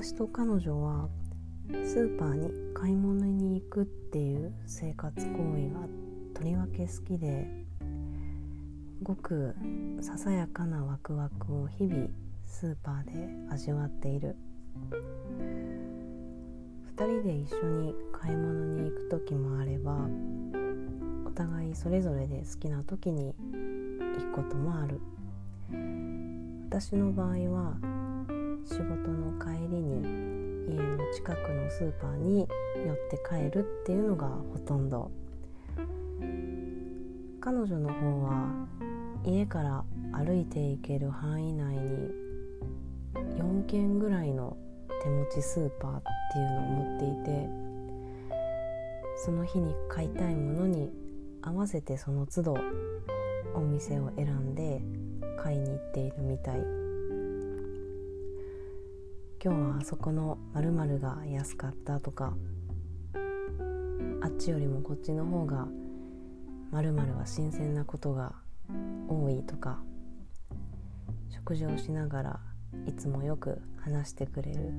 私と彼女はスーパーに買い物に行くっていう生活行為がとりわけ好きでごくささやかなワクワクを日々スーパーで味わっている。2人で一緒に買い物に行く時もあればお互いそれぞれで好きな時に行くこともある。私の場合は仕事の帰りに家の近くのスーパーに寄って帰るっていうのがほとんど彼女の方は家から歩いて行ける範囲内に4軒ぐらいの手持ちスーパーっていうのを持っていてその日に買いたいものに合わせてその都度お店を選んで買いに行っているみたい。今日はあそこの〇〇が安かったとかあっちよりもこっちの方が〇〇は新鮮なことが多いとか食事をしながらいつもよく話してくれる。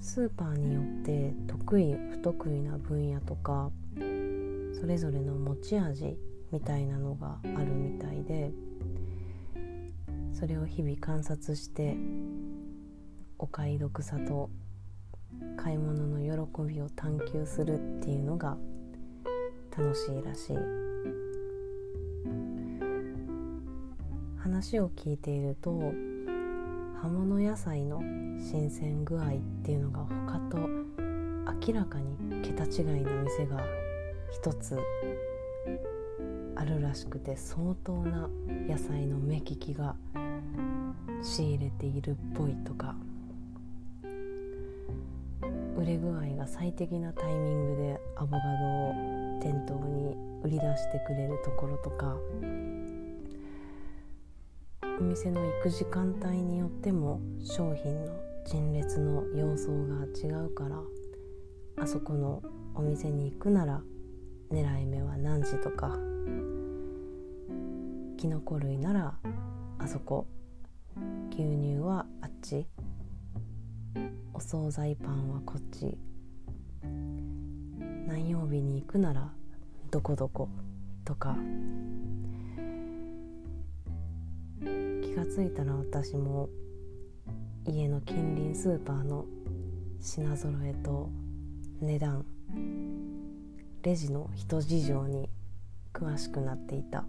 スーパーによって得意不得意な分野とかそれぞれの持ち味みたいなのがあるみたいでそれを日々観察してお買い得さと買い物の喜びを探求するっていうのが楽しいらしい。話を聞いていると葉物野菜の新鮮具合っていうのが他と明らかに桁違いな店が一つあるらしくて相当な野菜の目利きが仕入れているっぽいとか売れ具合が最適なタイミングでアボカドを店頭に売り出してくれるところとかお店の行く時間帯によっても商品の陳列の様相が違うからあそこのお店に行くなら狙い目は何時とかきのこ類ならあそこ牛乳はあっち。お惣菜パンはこっち。何曜日に行くならどこどこ。とか。気がついたら私も家の近隣スーパーの品揃えと値段。レジの人事情に詳しくなっていた。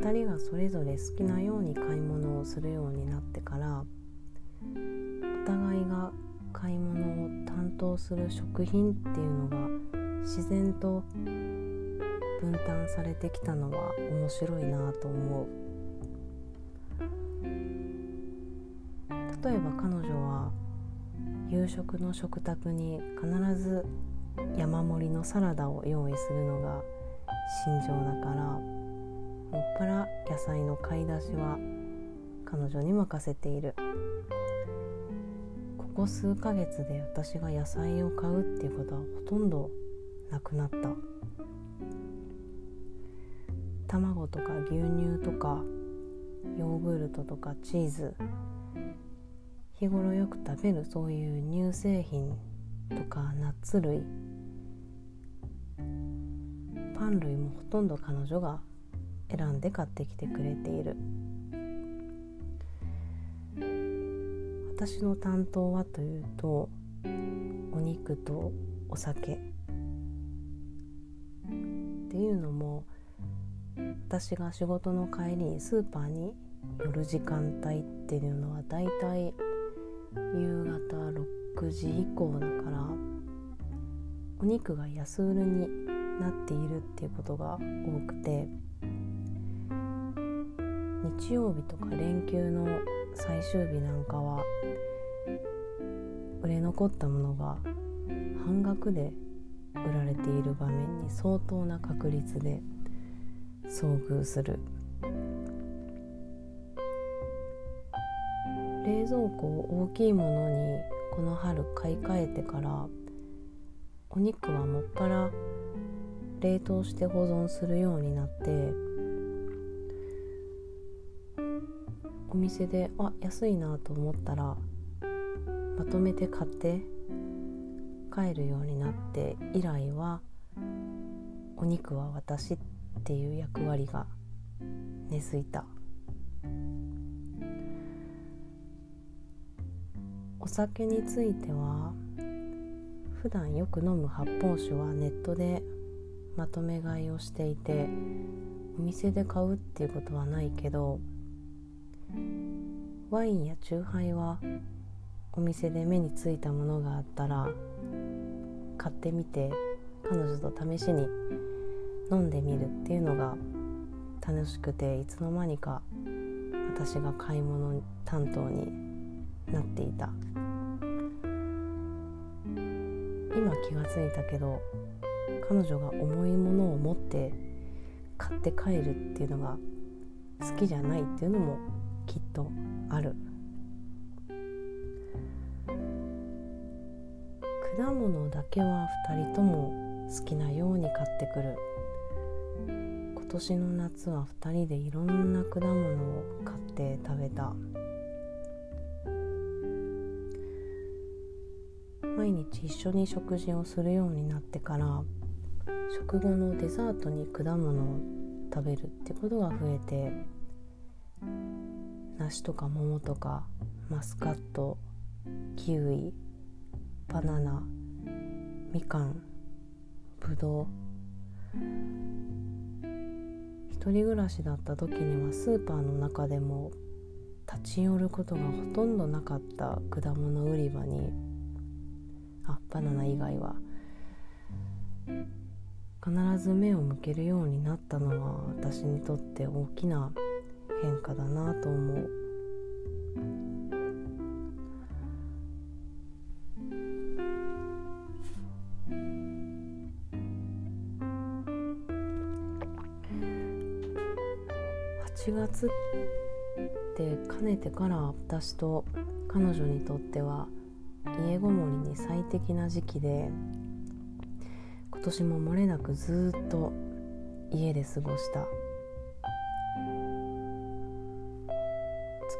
2人がそれぞれ好きなように買い物をするようになってからお互いが買い物を担当する食品っていうのが自然と分担されてきたのは面白いなと思う。例えば彼女は夕食の食卓に必ず山盛りのサラダを用意するのが心情だからもっぱら野菜の買い出しは彼女に任せている。ここ数ヶ月で私が野菜を買うっていうことはほとんどなくなった。卵とか牛乳とかヨーグルトとかチーズ日頃よく食べるそういう乳製品とかナッツ類。パン類もほとんど彼女が選んで買ってきてくれている。私の担当はというとお肉とお酒。っていうのも私が仕事の帰りにスーパーに寄る時間帯っていうのはだいたい夕方6時以降だからお肉が安売りになっているっていうことが多くて日曜日とか連休の最終日なんかは売れ残ったものが半額で売られている場面に相当な確率で遭遇する。冷蔵庫を大きいものにこの春買い替えてからお肉はもっぱら冷凍して保存するようになってお店であ安いなと思ったらまとめて買って帰るようになって以来はお肉は私っていう役割が根付いた。お酒については普段よく飲む発泡酒はネットでまとめ買いをしていてお店で買うっていうことはないけどワインやチューハイはお店で目についたものがあったら買ってみて彼女と試しに飲んでみるっていうのが楽しくていつの間にか私が買い物担当になっていた。今気がついたけど彼女が重いものを持って買って帰るっていうのが好きじゃないっていうのもきっとある。果物だけは2人とも好きなように買ってくる。今年の夏は2人でいろんな果物を買って食べた。毎日一緒に食事をするようになってから食後のデザートに果物を食べるってことが増えて梨とか桃とかマスカットキウイバナナみかんぶどう。一人暮らしだった時にはスーパーの中でも立ち寄ることがほとんどなかった果物売り場にあバナナ以外は必ず目を向けるようになったのは私にとって大きな変化だなと思う。8月ってかねてから私と彼女にとっては家ごもりに最適な時期で今年も漏れなくずっと家で過ごした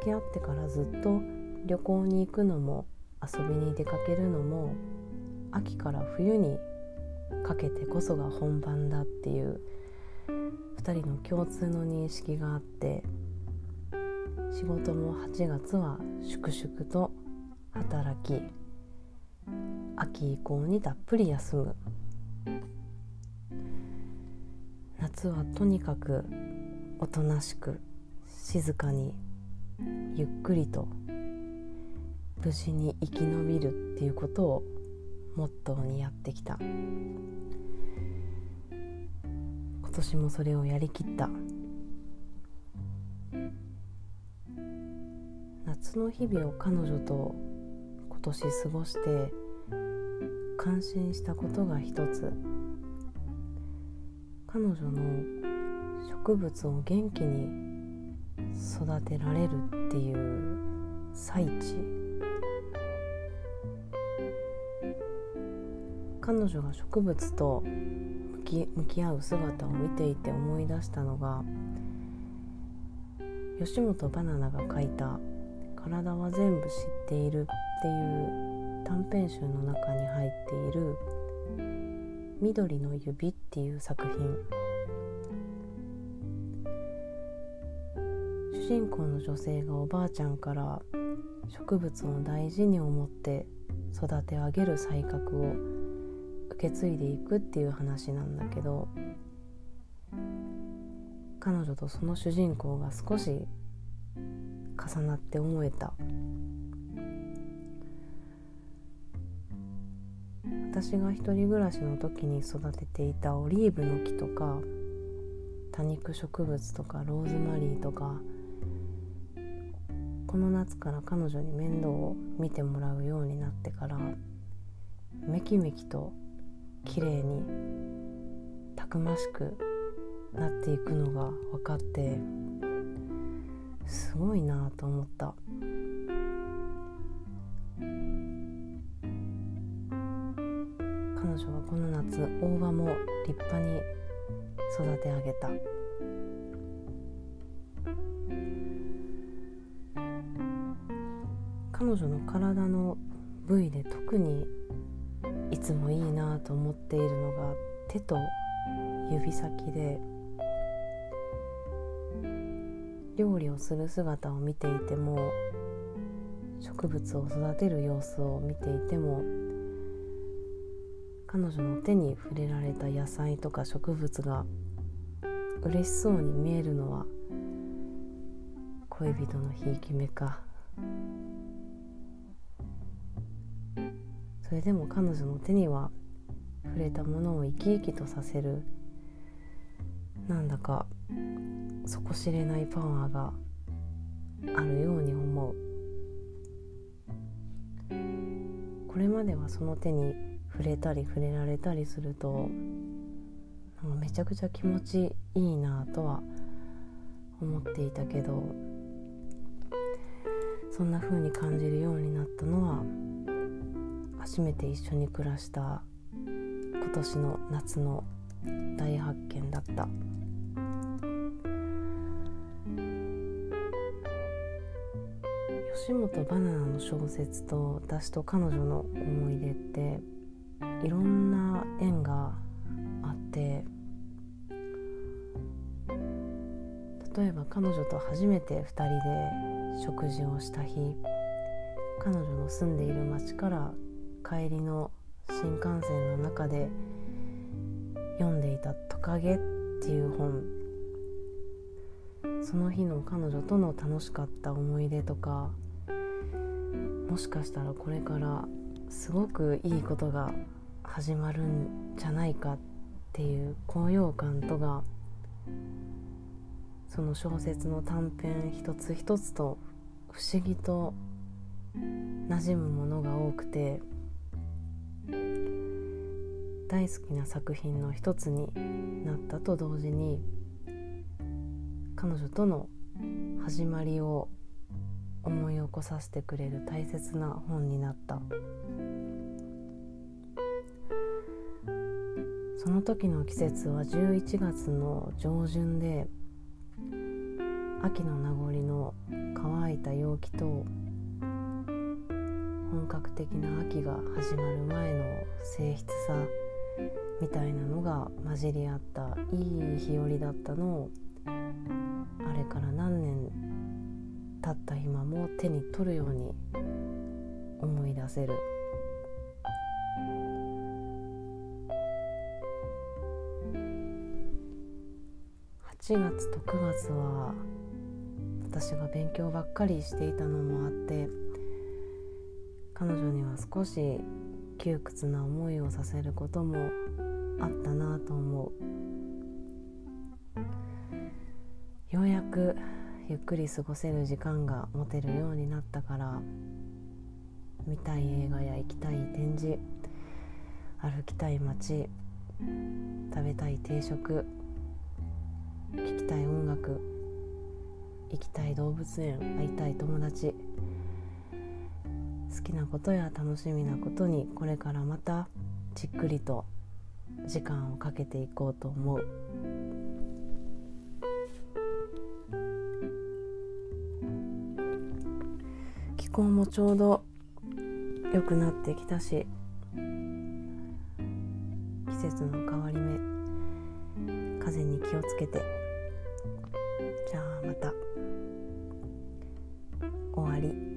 付き合ってからずっと旅行に行くのも遊びに出かけるのも秋から冬にかけてこそが本番だっていう2人の共通の認識があって仕事も8月は粛々と働き秋以降にたっぷり休む。夏はとにかくおとなしく静かにゆっくりと無事に生き延びるっていうことをモットーにやってきた。今年もそれをやりきった。夏の日々を彼女と今年過ごして感心したことが一つ。彼女の植物を元気に育てられるっていう最地彼女が植物と向き向き合う姿を見ていて思い出したのが吉本バナナが書いた「体は全部知っている」っていう短編集の中に入っている「緑の指」っていう作品。人公の女性がおばあちゃんから植物を大事に思って育て上げる才覚を受け継いでいくっていう話なんだけど彼女とその主人公が少し重なって思えた。私が一人暮らしの時に育てていたオリーブの木とか多肉植物とかローズマリーとかこの夏から彼女に面倒を見てもらうようになってからめきめきと綺麗にたくましくなっていくのが分かってすごいなと思った彼。女はこの夏大葉も立派に育て上げた彼女の体の部位で特にいつもいいなと思っているのが手と指先で料理をする姿を見ていても植物を育てる様子を見ていても彼女の手に触れられた野菜とか植物が嬉しそうに見えるのは恋人のひいき目か。それでも彼女の手には触れたものを生き生きとさせるなんだか底知れないパワーがあるように思う。これまではその手に触れたり触れられたりするとなんかめちゃくちゃ気持ちいいなとは思っていたけどそんな風に感じるようになったのは初めて一緒に暮らした今年の夏の大発見だった。吉本バナナの小説と私と彼女の思い出っていろんな縁があって例えば彼女と初めて2人で食事をした日彼女の住んでいる町から帰りの新幹線の中で読んでいた「トカゲ」っていう本。その日の彼女との楽しかった思い出とかもしかしたらこれからすごくいいことが始まるんじゃないかっていう高揚感とがその小説の短編一つ一つと不思議と馴染むものが多くて大好きな作品の一つになったと同時に彼女との始まりを思い起こさせてくれる大切な本になった。その時の季節は11月の上旬で秋の名残の乾いた陽気と本格的な秋が始まる前の静筆さみたいなのが混じり合ったいい日和だったのをあれから何年経った今も手に取るように思い出せる。8月と9月は私が勉強ばっかりしていたのもあって彼女には少し窮屈な思いをさせることもあったなと思う。ようやくゆっくり過ごせる時間が持てるようになったから見たい映画や行きたい展示歩きたい街食べたい定食聴きたい音楽行きたい動物園会いたい友達好きなことや楽しみなことにこれからまたじっくりと時間をかけていこうと思う。気候もちょうど良くなってきたし季節の変わり目風に気をつけて。じゃあまた。終わり。